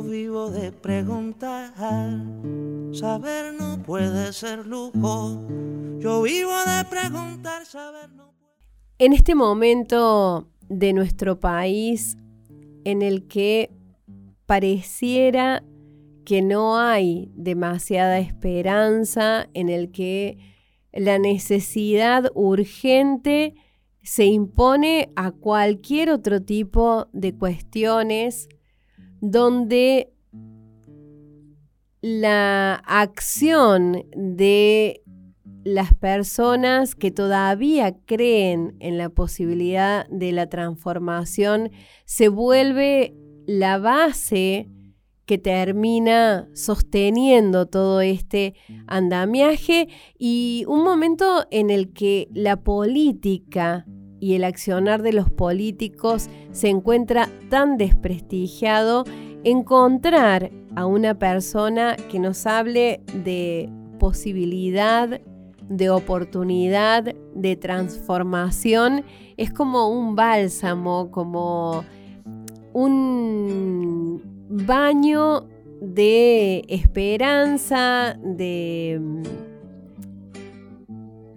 Yo vivo de preguntar. Saber no puede ser lujo. Yo vivo de preguntar, saber no puede. En este momento de nuestro país en el que pareciera que no hay demasiada esperanza, en el que la necesidad urgente se impone a cualquier otro tipo de cuestiones donde la acción de las personas que todavía creen en la posibilidad de la transformación se vuelve la base que termina sosteniendo todo este andamiaje y un momento en el que la política y el accionar de los políticos se encuentra tan desprestigiado, encontrar a una persona que nos hable de posibilidad, de oportunidad, de transformación, es como un bálsamo, como un baño de esperanza, de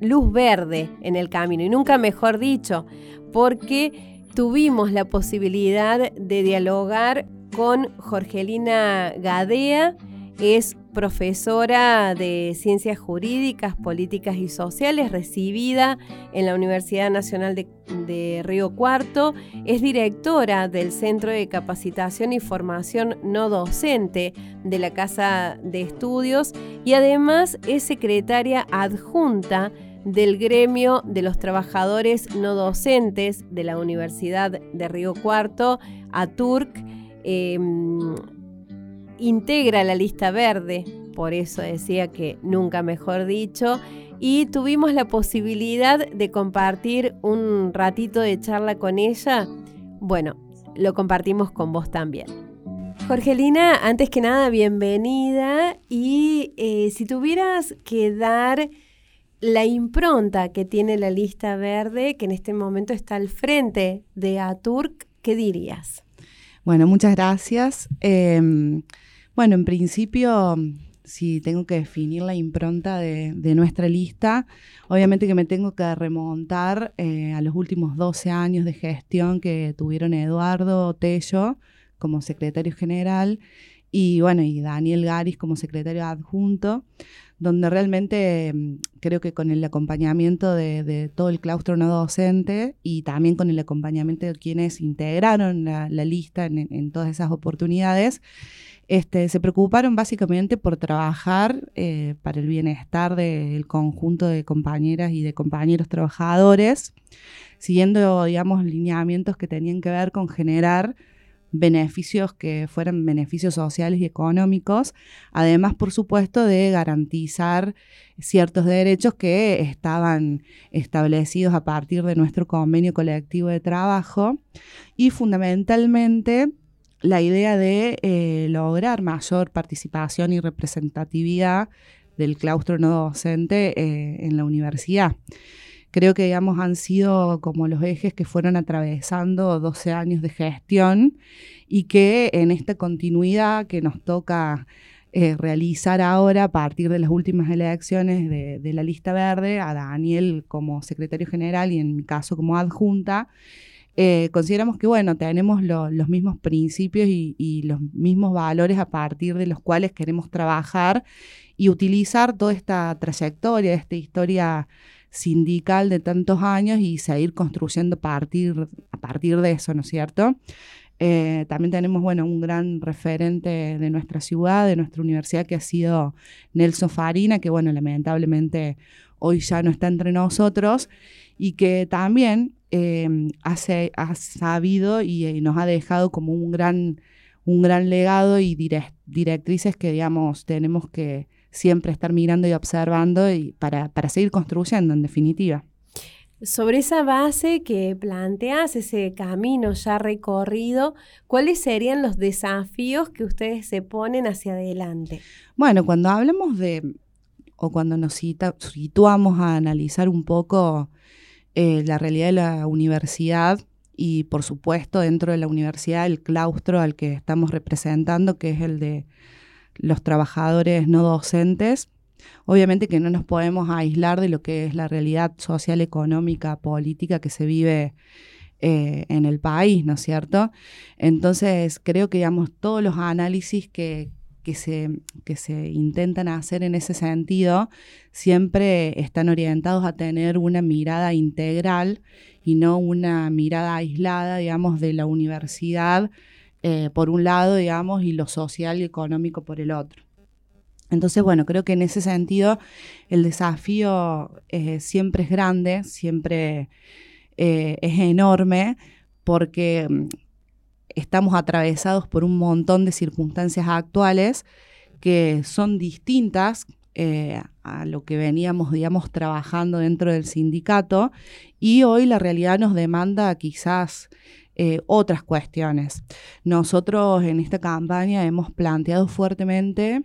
luz verde en el camino, y nunca mejor dicho, porque tuvimos la posibilidad de dialogar con Jorgelina Gadea, es profesora de Ciencias Jurídicas, Políticas y Sociales, recibida en la Universidad Nacional de, Río Cuarto. Es directora del Centro de Capacitación y Formación No Docente de la Casa de Estudios y además es secretaria adjunta del gremio de los trabajadores no docentes de la Universidad de Río Cuarto, ATURC. Em, integra la lista verde, por eso decía que nunca mejor dicho, y tuvimos la posibilidad de compartir un ratito de charla con ella. Bueno, lo compartimos con vos también. Jorgelina, antes que nada, bienvenida y eh, si tuvieras que dar la impronta que tiene la lista verde, que en este momento está al frente de ATURC, ¿qué dirías? Bueno, muchas gracias. Em, bueno, en principio, si tengo que definir la impronta de, nuestra lista, obviamente que me tengo que remontar eh, a los últimos 12 años de gestión que tuvieron Eduardo Tello como secretario general y bueno, y Daniel Garis como secretario adjunto, donde realmente mm, creo que con el acompañamiento de, todo el claustro no docente y también con el acompañamiento de quienes integraron la, lista en, todas esas oportunidades, este, se preocuparon básicamente por trabajar eh, para el bienestar del conjunto de compañeras y de compañeros trabajadores, siguiendo, digamos, lineamientos que tenían que ver con generar beneficios que fueran beneficios sociales y económicos, además, por supuesto, de garantizar ciertos derechos que estaban establecidos a partir de nuestro convenio colectivo de trabajo y fundamentalmente la idea de eh, lograr mayor participación y representatividad del claustro no docente eh, en la universidad. Creo que, digamos, han sido como los ejes que fueron atravesando 12 años de gestión y que en esta continuidad que nos toca eh, realizar ahora a partir de las últimas elecciones de, la lista verde, a Daniel como secretario general y en mi caso como adjunta, eh, consideramos que, bueno, tenemos los mismos principios y, los mismos valores a partir de los cuales queremos trabajar y utilizar toda esta trayectoria, esta historia sindical de tantos años y seguir construyendo a partir, a partir de eso, ¿no es cierto? Eh, también tenemos, bueno, un gran referente de nuestra ciudad, de nuestra universidad, que ha sido Nelson Farina, que, bueno, lamentablemente hoy ya no está entre nosotros y que también eh, ha sabido y, nos ha dejado como un gran, un gran legado y directrices que, digamos, tenemos que siempre estar mirando y observando y para, para seguir construyendo, en definitiva. Sobre esa base que planteas, ese camino ya recorrido, ¿cuáles serían los desafíos que ustedes se ponen hacia adelante? Bueno, cuando hablamos de, o cuando nos situamos a analizar un poco eh, la realidad de la universidad, y por supuesto dentro de la universidad el claustro al que estamos representando, que es el de los trabajadores no docentes. Obviamente que no nos podemos aislar de lo que es la realidad social, económica, política que se vive eh, en el país, ¿no es cierto? Entonces creo que digamos todos los análisis que, que se, que se intentan hacer en ese sentido siempre están orientados a tener una mirada integral y no una mirada aislada, digamos, de la universidad eh, por un lado, digamos, y lo social y económico por el otro. Entonces, bueno, creo que en ese sentido el desafío eh, siempre es grande, siempre eh, es enorme, porque mm, estamos atravesados por un montón de circunstancias actuales que son distintas a lo que veníamos, digamos, trabajando dentro del sindicato y hoy la realidad nos demanda quizás eh, otras cuestiones. Nosotros en esta campaña hemos planteado fuertemente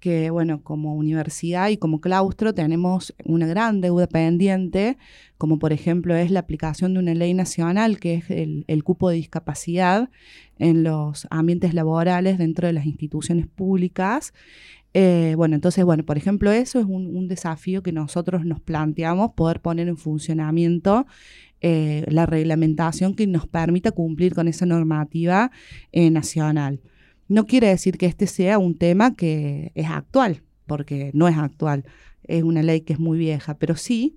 que, bueno, como universidad y como claustro tenemos una gran deuda pendiente, como por ejemplo es la aplicación de una ley nacional que es el, cupo de discapacidad en los ambientes laborales dentro de las instituciones públicas. Eh, bueno, entonces, bueno, por ejemplo, eso es un, desafío que nosotros nos planteamos, poder poner en funcionamiento eh, la reglamentación que nos permita cumplir con esa normativa eh, nacional. No quiere decir que este sea un tema que es actual, porque no es actual, es una ley que es muy vieja, pero sí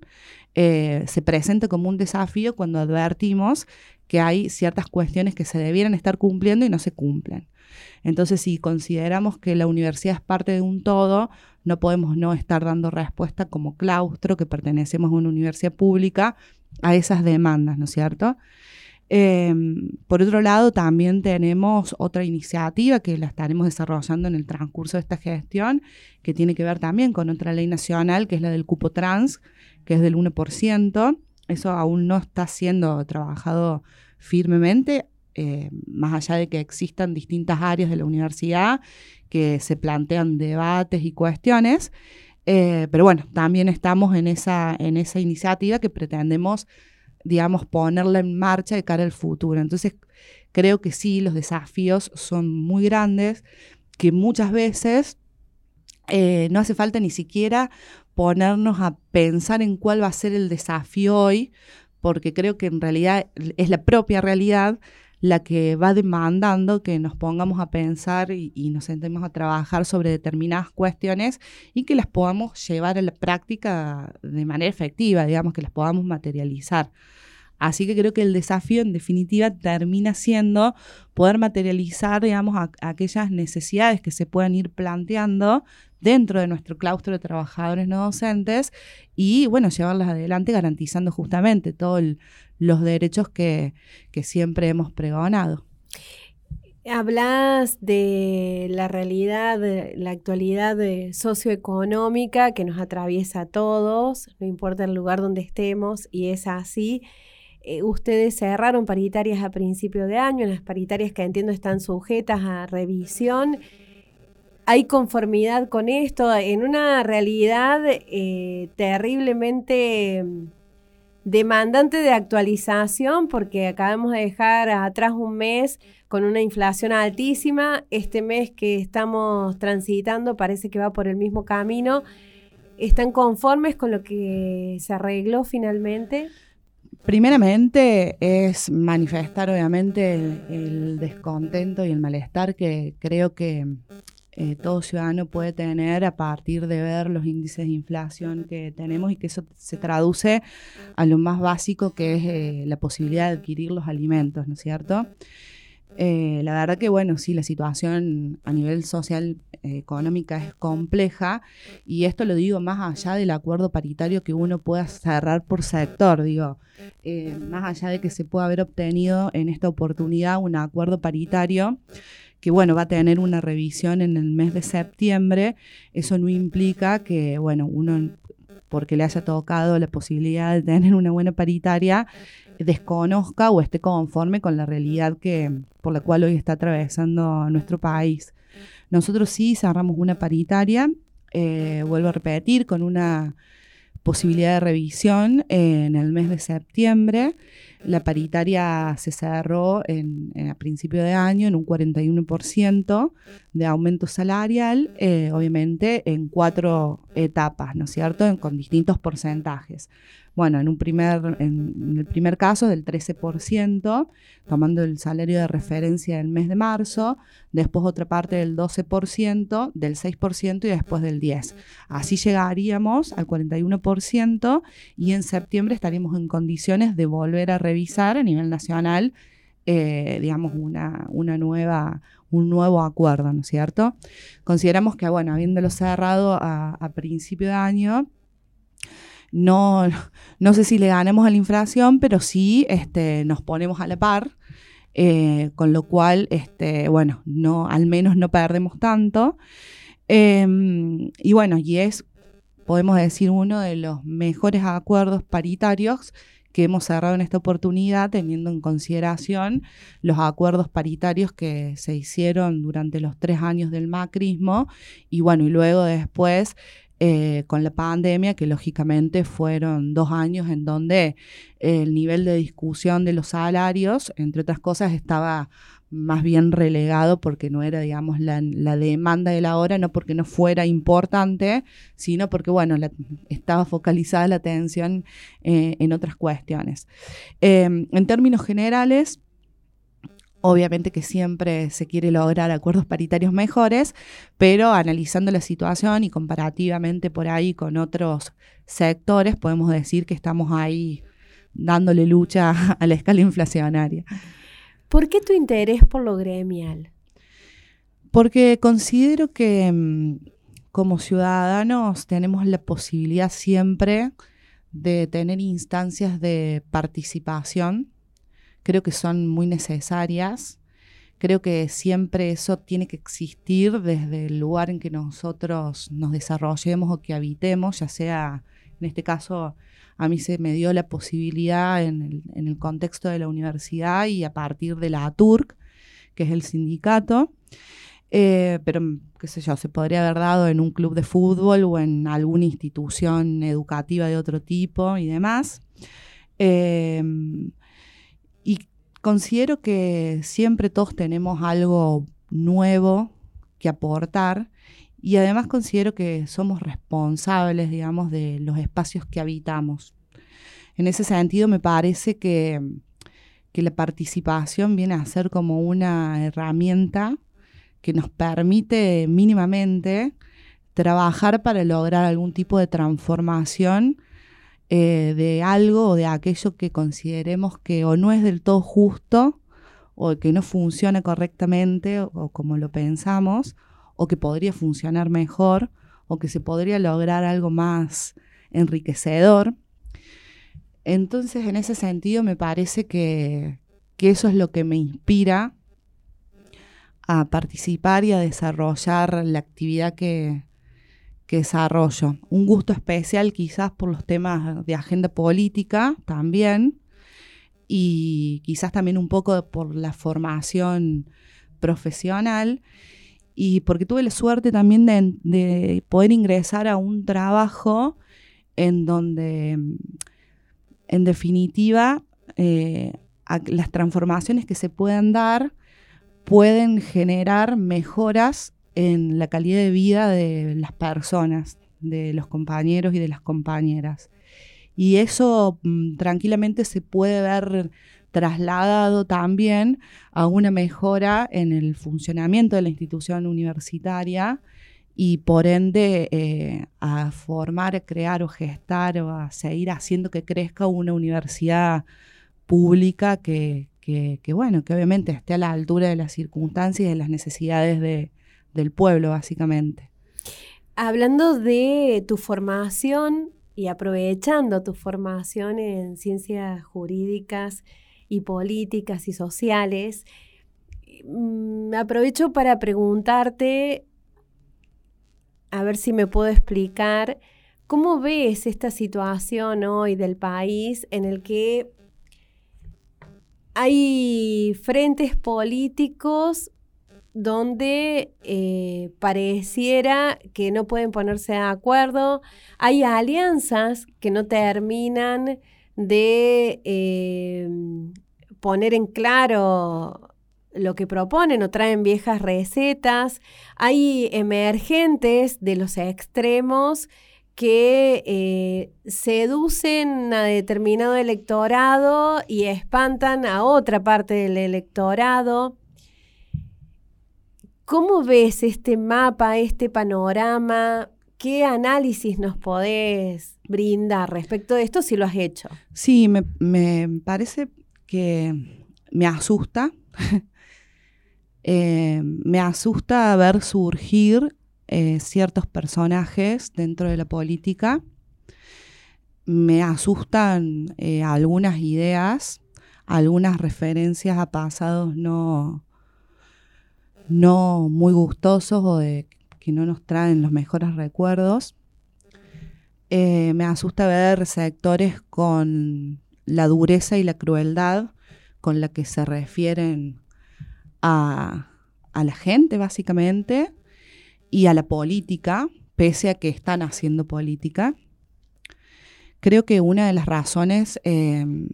eh, se presenta como un desafío cuando advertimos que hay ciertas cuestiones que se debieran estar cumpliendo y no se cumplen. Entonces, si consideramos que la universidad es parte de un todo, no podemos no estar dando respuesta como claustro, que pertenecemos a una universidad pública, a esas demandas, ¿no es cierto? Em, por otro lado, también tenemos otra iniciativa que la estaremos desarrollando en el transcurso de esta gestión, que tiene que ver también con otra ley nacional, que es la del cupo trans, que es del 1%. Eso aún no está siendo trabajado firmemente, eh, más allá de que existan distintas áreas de la universidad que se plantean debates y cuestiones. Eh, pero bueno, también estamos en esa, en esa iniciativa que pretendemos digamos, ponerla en marcha de cara al futuro. Entonces, creo que sí, los desafíos son muy grandes, que muchas veces eh, no hace falta ni siquiera ponernos a pensar en cuál va a ser el desafío hoy, porque creo que en realidad es la propia realidad la que va demandando que nos pongamos a pensar y, nos sentemos a trabajar sobre determinadas cuestiones y que las podamos llevar a la práctica de manera efectiva, digamos, que las podamos materializar. Así que creo que el desafío en definitiva termina siendo poder materializar, digamos, aquellas necesidades que se puedan ir planteando dentro de nuestro claustro de trabajadores no docentes y, bueno, llevarlas adelante garantizando justamente todos los derechos que, siempre hemos pregonado. Hablas de la realidad, de la actualidad socioeconómica que nos atraviesa a todos, no importa el lugar donde estemos, y es así. Eh, ustedes cerraron paritarias a principio de año, las paritarias que entiendo están sujetas a revisión. ¿Hay conformidad con esto en una realidad eh, terriblemente mm, demandante de actualización? Porque acabamos de dejar atrás un mes con una inflación altísima. Este mes que estamos transitando parece que va por el mismo camino. ¿Están conformes con lo que se arregló finalmente? Primeramente es manifestar obviamente el, descontento y el malestar que creo que eh, todo ciudadano puede tener a partir de ver los índices de inflación que tenemos y que eso se traduce a lo más básico que es eh, la posibilidad de adquirir los alimentos, ¿no es cierto? Eh, la verdad que, bueno, sí, la situación a nivel social, económica es compleja y esto lo digo más allá del acuerdo paritario que uno pueda cerrar por sector, digo, eh, más allá de que se pueda haber obtenido en esta oportunidad un acuerdo paritario que bueno, va a tener una revisión en el mes de septiembre, eso no implica que, bueno, uno porque le haya tocado la posibilidad de tener una buena paritaria, desconozca o esté conforme con la realidad que, por la cual hoy está atravesando nuestro país. Nosotros sí cerramos una paritaria, eh, vuelvo a repetir, con una posibilidad de revisión en el mes de septiembre. La paritaria se cerró en, a principio de año en un 41% de aumento salarial, eh, obviamente en cuatro etapas, ¿no es cierto?, con distintos porcentajes bueno, en, un primer, en, el primer caso del 13%, tomando el salario de referencia del mes de marzo, después otra parte del 12%, del 6% y después del 10%. Así llegaríamos al 41% y en septiembre estaríamos en condiciones de volver a revisar a nivel nacional, eh, digamos, una, una nueva, un nuevo acuerdo, ¿no es cierto? Consideramos que, bueno, habiéndolo cerrado a, a principio de año, no, no sé si le ganemos a la inflación, pero sí este, nos ponemos a la par, eh, con lo cual, este, bueno, no, al menos no perdemos tanto. Em, y bueno, y es, podemos decir, uno de los mejores acuerdos paritarios que hemos cerrado en esta oportunidad, teniendo en consideración los acuerdos paritarios que se hicieron durante los tres años del macrismo y bueno, y luego después eh, con la pandemia, que lógicamente fueron dos años en donde el nivel de discusión de los salarios, entre otras cosas, estaba más bien relegado porque no era, digamos, la, demanda de la hora, no porque no fuera importante, sino porque, bueno, estaba focalizada la atención eh, en otras cuestiones. Em, en términos generales, Obviamente que siempre se quiere lograr acuerdos paritarios mejores, pero analizando la situación y comparativamente por ahí con otros sectores, podemos decir que estamos ahí dándole lucha a la escala inflacionaria. ¿Por qué tu interés por lo gremial? Porque considero que mm, como ciudadanos tenemos la posibilidad siempre de tener instancias de participación creo que son muy necesarias. Creo que siempre eso tiene que existir desde el lugar en que nosotros nos desarrollemos o que habitemos, ya sea, en este caso, a mí se me dio la posibilidad en el, contexto de la universidad y a partir de la ATURC, que es el sindicato. Eh, pero, qué sé yo, se podría haber dado en un club de fútbol o en alguna institución educativa de otro tipo y demás. Eh, considero que siempre todos tenemos algo nuevo que aportar y además considero que somos responsables, digamos, de los espacios que habitamos. En ese sentido me parece que, que la participación viene a ser como una herramienta que nos permite mínimamente trabajar para lograr algún tipo de transformación eh, de algo o de aquello que consideremos que o no es del todo justo o que no funciona correctamente o, como lo pensamos o que podría funcionar mejor o que se podría lograr algo más enriquecedor. Entonces, en ese sentido, me parece que, que eso es lo que me inspira a participar y a desarrollar la actividad que, que desarrollo. Un gusto especial quizás por los temas de agenda política también y quizás también un poco por la formación profesional y porque tuve la suerte también de, poder ingresar a un trabajo en donde, en definitiva, eh, las transformaciones que se puedan dar pueden generar mejoras en la calidad de vida de las personas, de los compañeros y de las compañeras. Y eso mm, tranquilamente se puede ver trasladado también a una mejora en el funcionamiento de la institución universitaria y por ende eh, a formar, crear o gestar o a seguir haciendo que crezca una universidad pública que, que, bueno, que obviamente esté a la altura de las circunstancias y de las necesidades de, del pueblo, básicamente. Hablando de tu formación y aprovechando tu formación en ciencias jurídicas y políticas y sociales, mm, aprovecho para preguntarte, a ver si me puedo explicar, ¿cómo ves esta situación hoy del país en el que hay frentes políticos donde eh, pareciera que no pueden ponerse de acuerdo, hay alianzas que no terminan de eh, poner en claro lo que proponen o traen viejas recetas, hay emergentes de los extremos que eh, seducen a determinado electorado y espantan a otra parte del electorado. ¿Cómo ves este mapa, este panorama? ¿Qué análisis nos podés brindar respecto de esto si lo has hecho? Sí, me, parece que me asusta. Eh, me asusta ver surgir eh, ciertos personajes dentro de la política. Me asustan eh, algunas ideas, algunas referencias a pasados no, no muy gustosos o de que no nos traen los mejores recuerdos. Eh, me asusta ver sectores con la dureza y la crueldad con la que se refieren a, a la gente, básicamente, y a la política, pese a que están haciendo política. Creo que una de las razones em,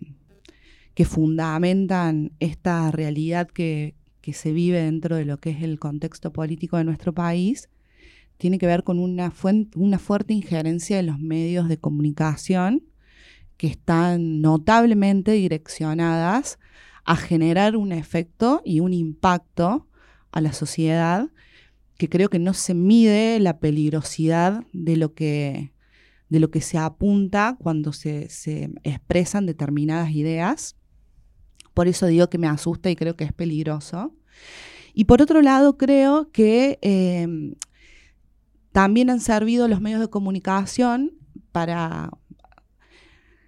que fundamentan esta realidad que, se vive dentro de lo que es el contexto político de nuestro país tiene que ver con una, una fuerte injerencia de los medios de comunicación que están notablemente direccionadas a generar un efecto y un impacto a la sociedad que creo que no se mide la peligrosidad de lo que, de lo que se apunta cuando se, expresan determinadas ideas. Por eso digo que me asusta y creo que es peligroso. Y por otro lado, creo que em, también han servido los medios de comunicación para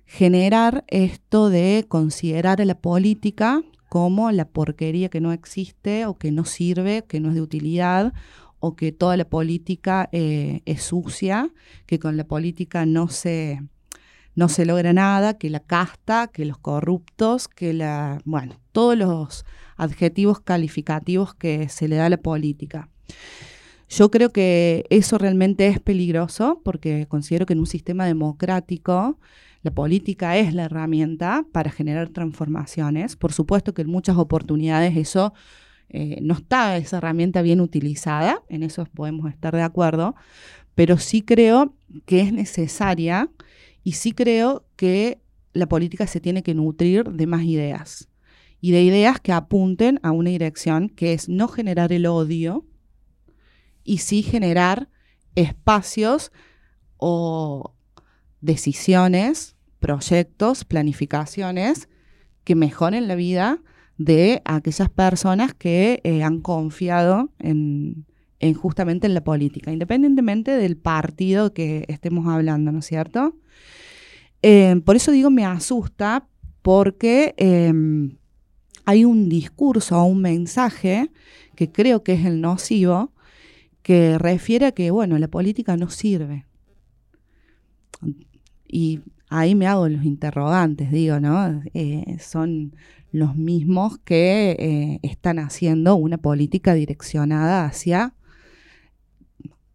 generar esto de considerar a la política como la porquería que no existe o que no sirve, que no es de utilidad o que toda la política eh, es sucia, que con la política no se, no se logra nada, que la casta, que los corruptos, que la, bueno, todos los adjetivos calificativos que se le da a la política. Yo creo que eso realmente es peligroso porque considero que en un sistema democrático la política es la herramienta para generar transformaciones. Por supuesto que en muchas oportunidades eso eh, no está esa herramienta bien utilizada, en eso podemos estar de acuerdo, pero sí creo que es necesaria y sí creo que la política se tiene que nutrir de más ideas. Y de ideas que apunten a una dirección que es no generar el odio y sí generar espacios o decisiones, proyectos, planificaciones que mejoren la vida de aquellas personas que eh, han confiado en, justamente en la política, independientemente del partido que estemos hablando, ¿no es cierto? Eh, por eso digo me asusta porque em, hay un discurso o un mensaje que creo que es el nocivo, que refiere a que, bueno, la política no sirve. Y ahí me hago los interrogantes, digo, ¿no? Eh, son los mismos que eh, están haciendo una política direccionada hacia,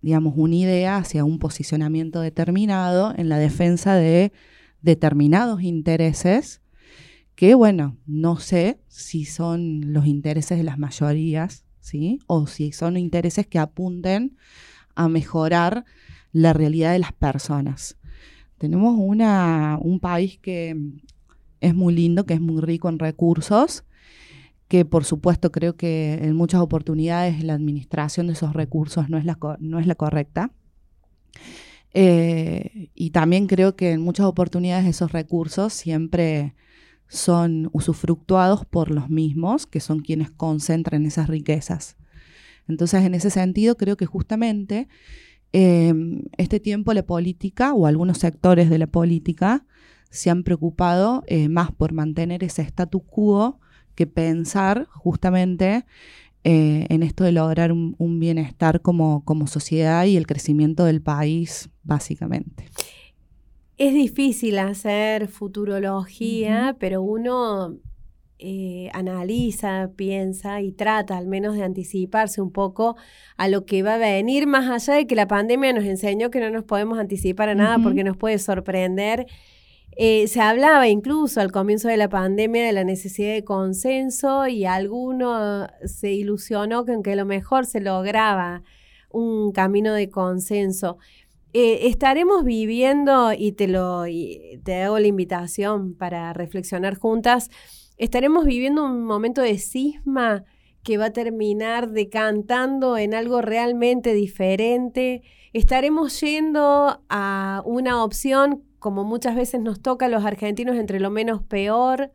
digamos, una idea, hacia un posicionamiento determinado en la defensa de determinados intereses que, bueno, no sé si son los intereses de las mayorías, ¿sí? O si son intereses que apunten a mejorar la realidad de las personas. Tenemos una, un país que es muy lindo, que es muy rico en recursos, que por supuesto creo que en muchas oportunidades la administración de esos recursos no es la, no es la correcta. Eh, y también creo que en muchas oportunidades esos recursos siempre son usufructuados por los mismos, que son quienes concentran esas riquezas. Entonces, en ese sentido, creo que justamente Em, este tiempo la política o algunos sectores de la política se han preocupado eh, más por mantener ese status quo que pensar justamente eh, en esto de lograr un, un bienestar como, como sociedad y el crecimiento del país, básicamente. Es difícil hacer futurología, pero uno eh, analiza, piensa y trata al menos de anticiparse un poco a lo que va a venir, más allá de que la pandemia nos enseñó que no nos podemos anticipar a nada porque nos puede sorprender. Eh, se hablaba incluso al comienzo de la pandemia de la necesidad de consenso y alguno se ilusionó que a lo mejor se lograba un camino de consenso. Eh, estaremos viviendo, y te, lo, y te hago la invitación para reflexionar juntas, estaremos viviendo un momento de cisma que va a terminar decantando en algo realmente diferente. Estaremos yendo a una opción, como muchas veces nos toca a los argentinos, entre lo menos peor.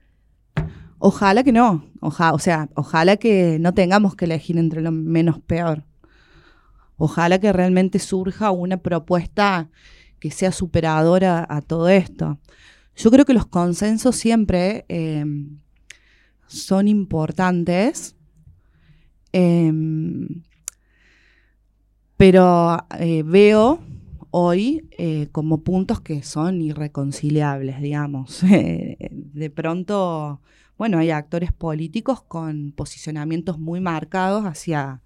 Ojalá que no, o sea, ojalá que no tengamos que elegir entre lo menos peor. Ojalá que realmente surja una propuesta que sea superadora a todo esto. Yo creo que los consensos siempre eh, son importantes, em, pero eh, veo hoy eh, como puntos que son irreconciliables, digamos. de pronto, bueno, hay actores políticos con posicionamientos muy marcados hacia,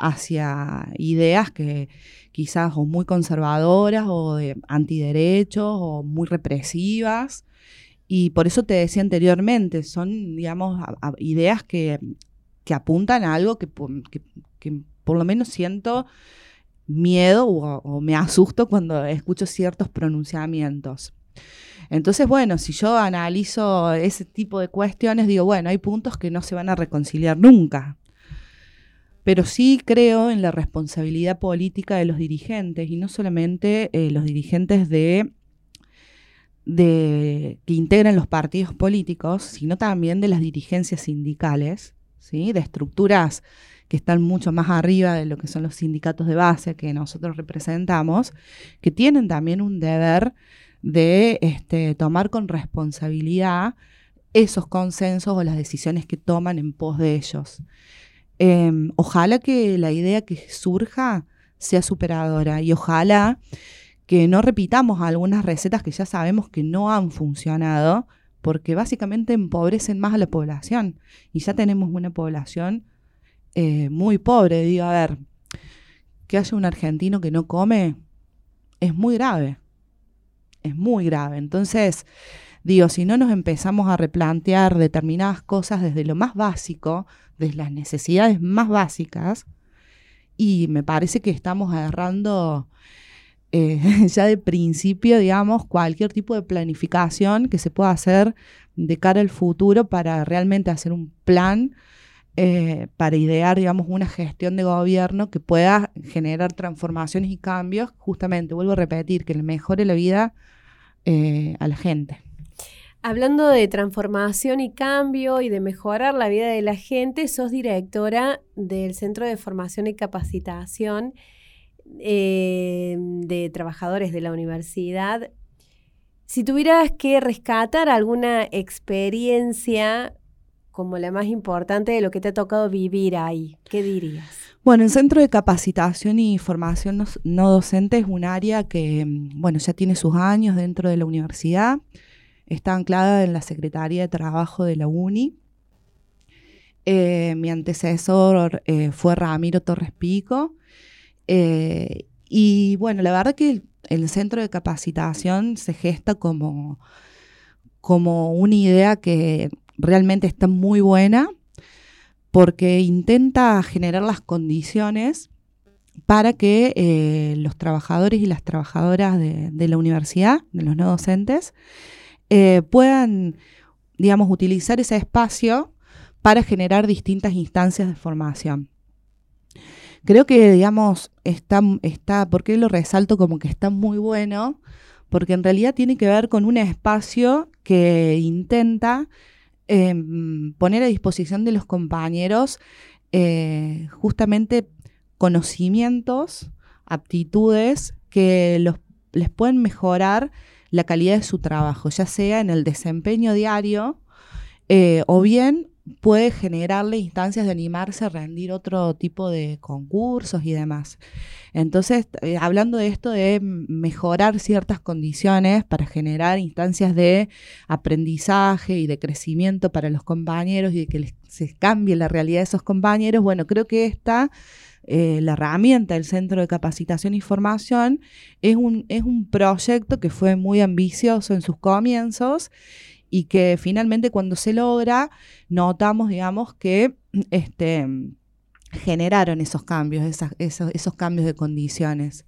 hacia ideas que quizás o muy conservadoras o de antiderechos o muy represivas y por eso te decía anteriormente, son, digamos, ideas que, apuntan a algo que, por lo menos siento miedo o, me asusto cuando escucho ciertos pronunciamientos. Entonces, bueno, si yo analizo ese tipo de cuestiones, digo, bueno, hay puntos que no se van a reconciliar nunca. Pero sí creo en la responsabilidad política de los dirigentes, y no solamente eh, los dirigentes de de, que integran los partidos políticos, sino también de las dirigencias sindicales, ¿sí? de estructuras que están mucho más arriba de lo que son los sindicatos de base que nosotros representamos, que tienen también un deber de este, tomar con responsabilidad esos consensos o las decisiones que toman en pos de ellos. Em, ojalá que la idea que surja sea superadora y ojalá que no repitamos algunas recetas que ya sabemos que no han funcionado, porque básicamente empobrecen más a la población. Y ya tenemos una población eh, muy pobre. Digo, a ver, que haya un argentino que no come es muy grave. Es muy grave. Entonces, digo, si no nos empezamos a replantear determinadas cosas desde lo más básico, desde las necesidades más básicas, y me parece que estamos agarrando eh, ya de principio, digamos, cualquier tipo de planificación que se pueda hacer de cara al futuro para realmente hacer un plan, eh, para idear, digamos, una gestión de gobierno que pueda generar transformaciones y cambios, justamente, vuelvo a repetir, que mejore la vida eh, a la gente. Hablando de transformación y cambio y de mejorar la vida de la gente, sos directora del Centro de Formación y Capacitación eh, de trabajadores de la universidad, si tuvieras que rescatar alguna experiencia como la más importante de lo que te ha tocado vivir ahí, ¿qué dirías? Bueno, el Centro de Capacitación y Formación no, Docente es un área que, bueno, ya tiene sus años dentro de la universidad, está anclada en la Secretaría de Trabajo de la UNI. Eh, mi antecesor eh, fue Ramiro Torres Pico, eh, y bueno, la verdad que el, centro de capacitación se gesta como, como una idea que realmente está muy buena porque intenta generar las condiciones para que eh, los trabajadores y las trabajadoras de, la universidad, de los no docentes, eh, puedan, digamos, utilizar ese espacio para generar distintas instancias de formación. Creo que, digamos, está, está, ¿por qué lo resalto como que está muy bueno? Porque en realidad tiene que ver con un espacio que intenta em, poner a disposición de los compañeros eh, justamente conocimientos, aptitudes que los, les pueden mejorar la calidad de su trabajo, ya sea en el desempeño diario eh, o bien puede generarle instancias de animarse a rendir otro tipo de concursos y demás. Entonces, eh, hablando de esto de mejorar ciertas condiciones para generar instancias de aprendizaje y de crecimiento para los compañeros y de que les, se cambie la realidad de esos compañeros, bueno, creo que esta... Eh, la herramienta del Centro de Capacitación y Formación es un, es un proyecto que fue muy ambicioso en sus comienzos y que finalmente cuando se logra, notamos, digamos, que este, generaron esos cambios, esos, cambios de condiciones.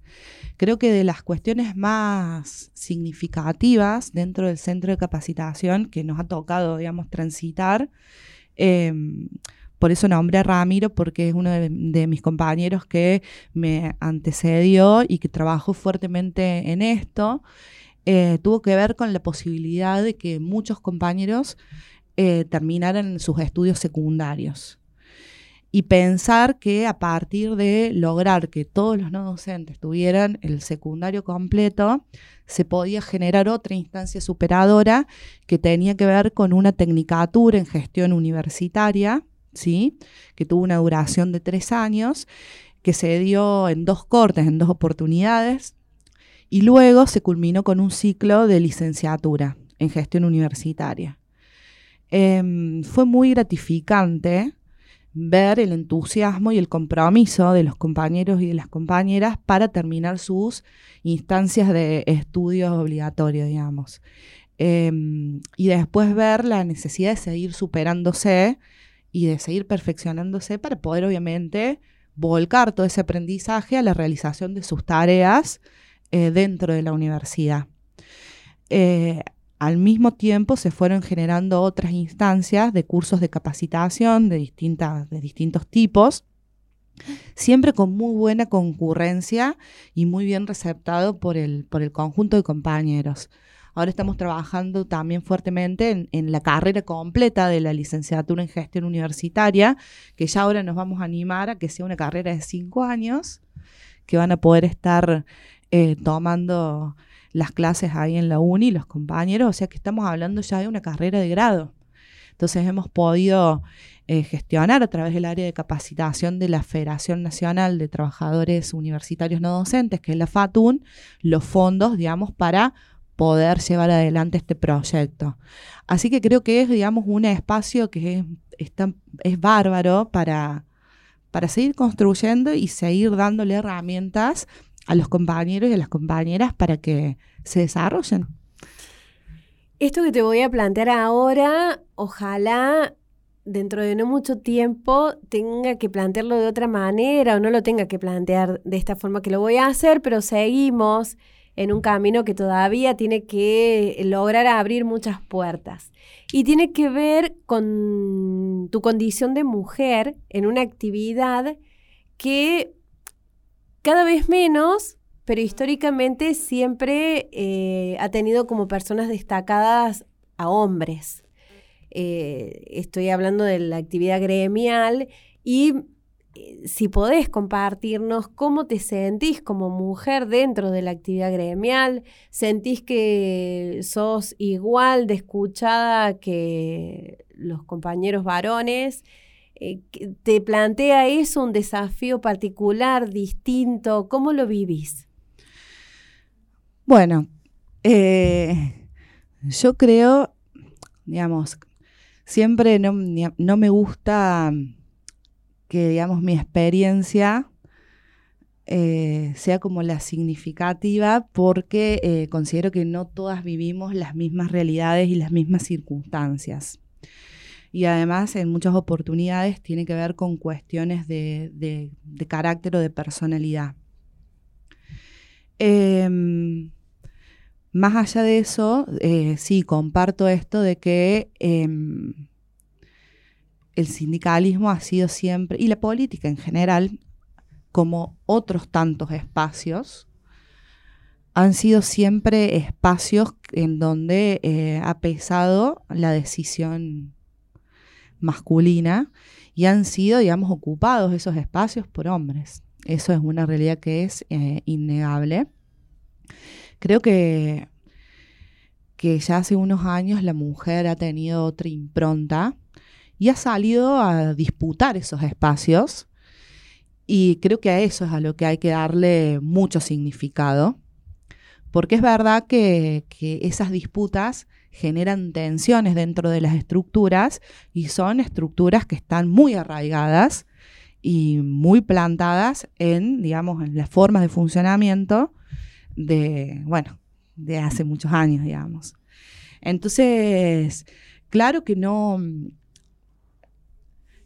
Creo que de las cuestiones más significativas dentro del centro de capacitación que nos ha tocado, digamos, transitar, em, por eso nombré a Ramiro, porque es uno de, mis compañeros que me antecedió y que trabajó fuertemente en esto. Eh, tuvo que ver con la posibilidad de que muchos compañeros eh, terminaran sus estudios secundarios. Y pensar que a partir de lograr que todos los no docentes tuvieran el secundario completo, se podía generar otra instancia superadora que tenía que ver con una tecnicatura en gestión universitaria, ¿sí? que tuvo una duración de tres años, que se dio en dos cortes, en dos oportunidades, y luego se culminó con un ciclo de licenciatura en gestión universitaria. Em, fue muy gratificante ver el entusiasmo y el compromiso de los compañeros y de las compañeras para terminar sus instancias de estudios obligatorios, digamos. Em, y después ver la necesidad de seguir superándose y de seguir perfeccionándose para poder, obviamente, volcar todo ese aprendizaje a la realización de sus tareas eh, dentro de la universidad. Eh, al mismo tiempo se fueron generando otras instancias de cursos de capacitación de, distintas, de distintos tipos, siempre con muy buena concurrencia y muy bien receptado por el, por el conjunto de compañeros. Ahora estamos trabajando también fuertemente en, en, la carrera completa de la licenciatura en gestión universitaria, que ya ahora nos vamos a animar a que sea una carrera de cinco años, que van a poder estar eh, tomando las clases ahí en la uni, los compañeros, o sea que estamos hablando ya de una carrera de grado. Entonces hemos podido eh, gestionar a través del área de capacitación de la Federación Nacional de Trabajadores Universitarios No Docentes, que es la FATUN, los fondos, digamos, para poder llevar adelante este proyecto. Así que creo que es, digamos, un espacio que es, es bárbaro para, para seguir construyendo y seguir dándole herramientas a los compañeros y a las compañeras para que se desarrollen. Esto que te voy a plantear ahora, ojalá dentro de no mucho tiempo tenga que plantearlo de otra manera o no lo tenga que plantear de esta forma que lo voy a hacer, pero seguimos en un camino que todavía tiene que lograr abrir muchas puertas. Y tiene que ver con tu condición de mujer en una actividad que cada vez menos, pero históricamente siempre eh, ha tenido como personas destacadas a hombres. Eh, estoy hablando de la actividad gremial y eh, si podés compartirnos cómo te sentís como mujer dentro de la actividad gremial, sentís que sos igual de escuchada que los compañeros varones eh, ¿Te plantea eso un desafío particular, distinto? ¿Cómo lo vivís? Bueno, eh, yo creo, digamos, siempre no, me gusta que, digamos, mi experiencia eh, sea como la significativa porque considero que no todas vivimos las mismas realidades y las mismas circunstancias y además en muchas oportunidades tiene que ver con cuestiones de, carácter o de personalidad. Em, más allá de eso, eh, sí, comparto esto de que em, el sindicalismo ha sido siempre, y la política en general, como otros tantos espacios, han sido siempre espacios en donde eh, ha pesado la decisión masculina y han sido, digamos, ocupados esos espacios por hombres. Eso es una realidad que es eh, innegable. Creo que, que ya hace unos años la mujer ha tenido otra impronta y ha salido a disputar esos espacios. Y creo que a eso es a lo que hay que darle mucho significado, porque es verdad que, que esas disputas generan tensiones dentro de las estructuras y son estructuras que están muy arraigadas y muy plantadas en, digamos, en las formas de funcionamiento de, bueno, de hace muchos años, digamos. Entonces, claro que no,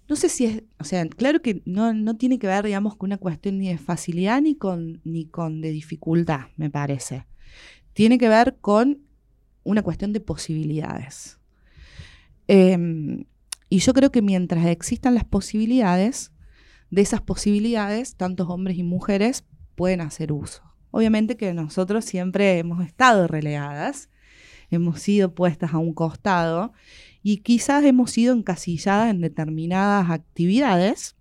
no sé si es, o sea, claro que no, no, tiene que ver, digamos, con una cuestión ni de facilidad ni con, ni con de dificultad, me parece. Tiene que ver con una cuestión de posibilidades. Em, y yo creo que mientras existan las posibilidades, de esas posibilidades, tantos hombres y mujeres pueden hacer uso. Obviamente que nosotros siempre hemos estado relegadas, hemos sido puestas a un costado y quizás hemos sido encasilladas en determinadas actividades,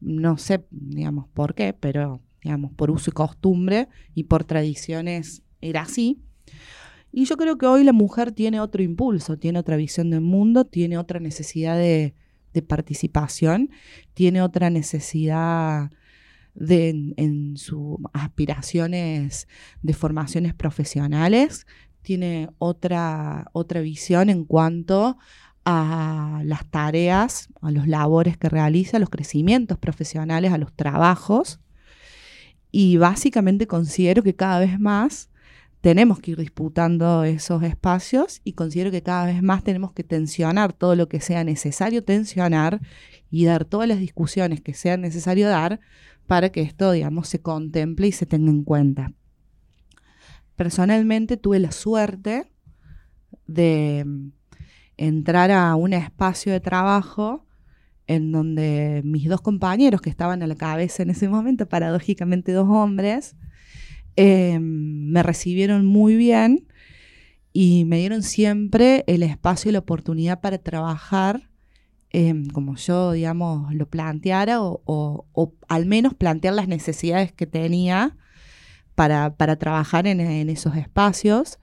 no sé, digamos, por qué, pero, digamos, por uso y costumbre y por tradiciones era así. Y yo creo que hoy la mujer tiene otro impulso, tiene otra visión del mundo, tiene otra necesidad de, participación, tiene otra necesidad de, en, sus aspiraciones de formaciones profesionales, tiene otra, otra visión en cuanto a las tareas, a los labores que realiza, a los crecimientos profesionales, a los trabajos. Y básicamente considero que cada vez más tenemos que ir disputando esos espacios y considero que cada vez más tenemos que tensionar todo lo que sea necesario tensionar y dar todas las discusiones que sea necesario dar para que esto, digamos, se contemple y se tenga en cuenta. Personalmente tuve la suerte de mm, entrar a un espacio de trabajo en donde mis dos compañeros que estaban a la cabeza en ese momento, paradójicamente dos hombres, Em, me recibieron muy bien y me dieron siempre el espacio y la oportunidad para trabajar em, como yo, digamos, lo planteara o, al menos plantear las necesidades que tenía para, trabajar en, en, esos espacios.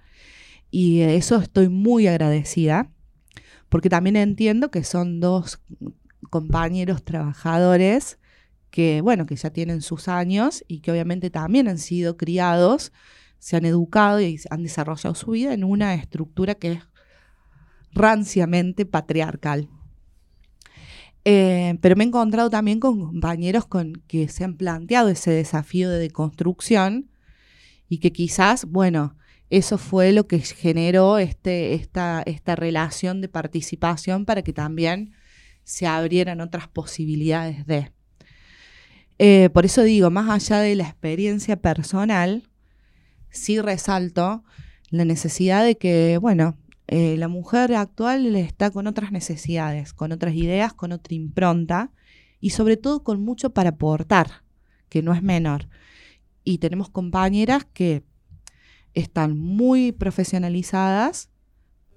Y eso estoy muy agradecida, porque también entiendo que son dos compañeros trabajadores que, bueno, que ya tienen sus años y que obviamente también han sido criados, se han educado y han desarrollado su vida en una estructura que es ranciamente patriarcal. Eh, pero me he encontrado también con compañeros con que se han planteado ese desafío de deconstrucción y que quizás, bueno, eso fue lo que generó este, esta, esta relación de participación para que también se abrieran otras posibilidades de. Eh, por eso digo, más allá de la experiencia personal, sí resalto la necesidad de que, bueno, eh, la mujer actual está con otras necesidades, con otras ideas, con otra impronta y sobre todo con mucho para aportar, que no es menor. Y tenemos compañeras que están muy profesionalizadas,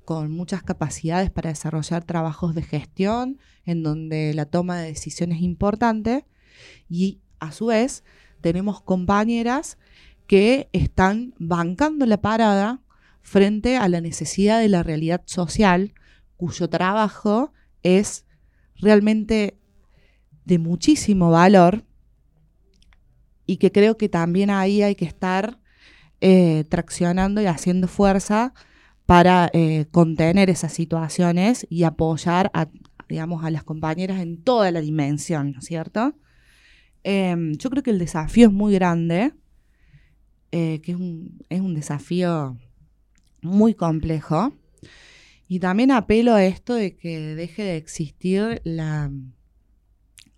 con muchas capacidades para desarrollar trabajos de gestión, en donde la toma de decisiones es importante, y a su vez tenemos compañeras que están bancando la parada frente a la necesidad de la realidad social, cuyo trabajo es realmente de muchísimo valor y que creo que también ahí hay que estar eh, traccionando y haciendo fuerza para eh, contener esas situaciones y apoyar a, digamos, a las compañeras en toda la dimensión, ¿no es cierto? Em, yo creo que el desafío es muy grande, eh, que es un, desafío muy complejo. Y también apelo a esto de que deje de existir la,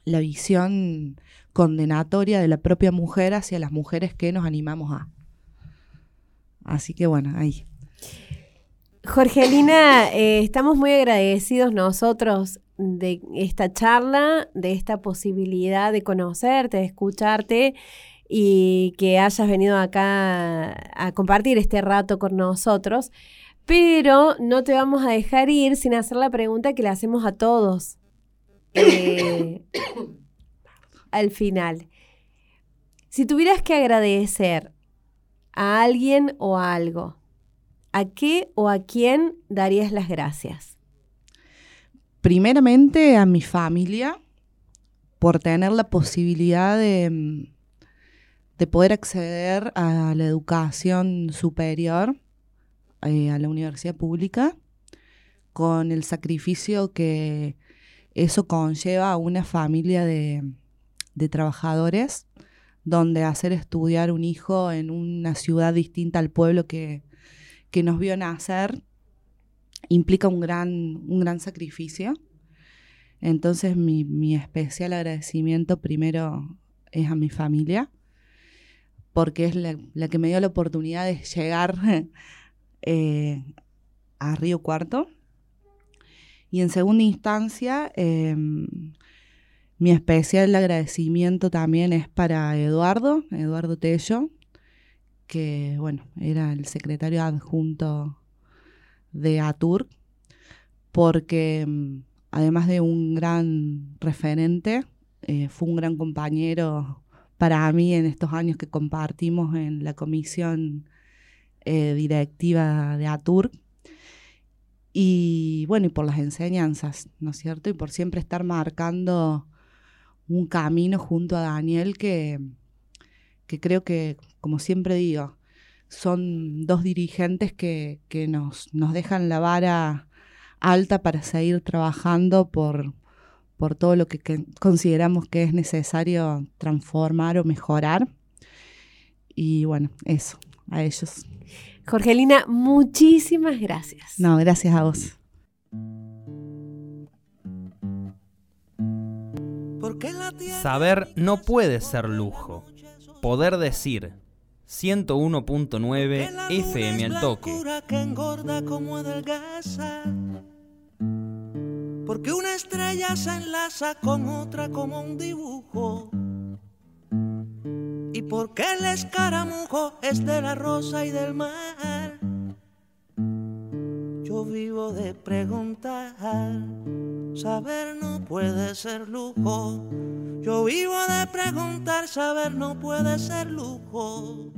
la visión condenatoria de la propia mujer hacia las mujeres que nos animamos a. Así que bueno, ahí. Jorgelina, eh, estamos muy agradecidos nosotros de esta charla, de esta posibilidad de conocerte, de escucharte y que hayas venido acá a compartir este rato con nosotros. Pero no te vamos a dejar ir sin hacer la pregunta que le hacemos a todos eh, al final. Si tuvieras que agradecer a alguien o a algo, ¿a qué o a quién darías las gracias? Primeramente a mi familia, por tener la posibilidad de, de poder acceder a la educación superior, eh, a la universidad pública, con el sacrificio que eso conlleva a una familia de, de trabajadores, donde hacer estudiar un hijo en una ciudad distinta al pueblo que, que nos vio nacer implica un gran, un gran sacrificio. Entonces mi, mi especial agradecimiento primero es a mi familia, porque es la, que me dio la oportunidad de llegar eh, a Río Cuarto. Y en segunda instancia, eh, mi especial agradecimiento también es para Eduardo, Eduardo Tello, que bueno, era el secretario adjunto de ATUR, porque mm, además de un gran referente, eh, fue un gran compañero para mí en estos años que compartimos en la comisión eh, directiva de ATUR. Y bueno, y por las enseñanzas, ¿no es cierto? Y por siempre estar marcando un camino junto a Daniel que, que creo que, como siempre digo, son dos dirigentes que, que nos, nos dejan la vara alta para seguir trabajando por, por todo lo que, que, consideramos que es necesario transformar o mejorar. Y bueno, eso, a ellos. Jorgelina, muchísimas gracias. No, gracias a vos. Saber no puede ser lujo. Poder decir 101.9 FM al toque. que engorda como adelgaza. Porque una estrella se enlaza con otra como un dibujo. Y porque el escaramujo es de la rosa y del mar. Yo vivo de preguntar, saber no puede ser lujo. Yo vivo de preguntar, saber no puede ser lujo.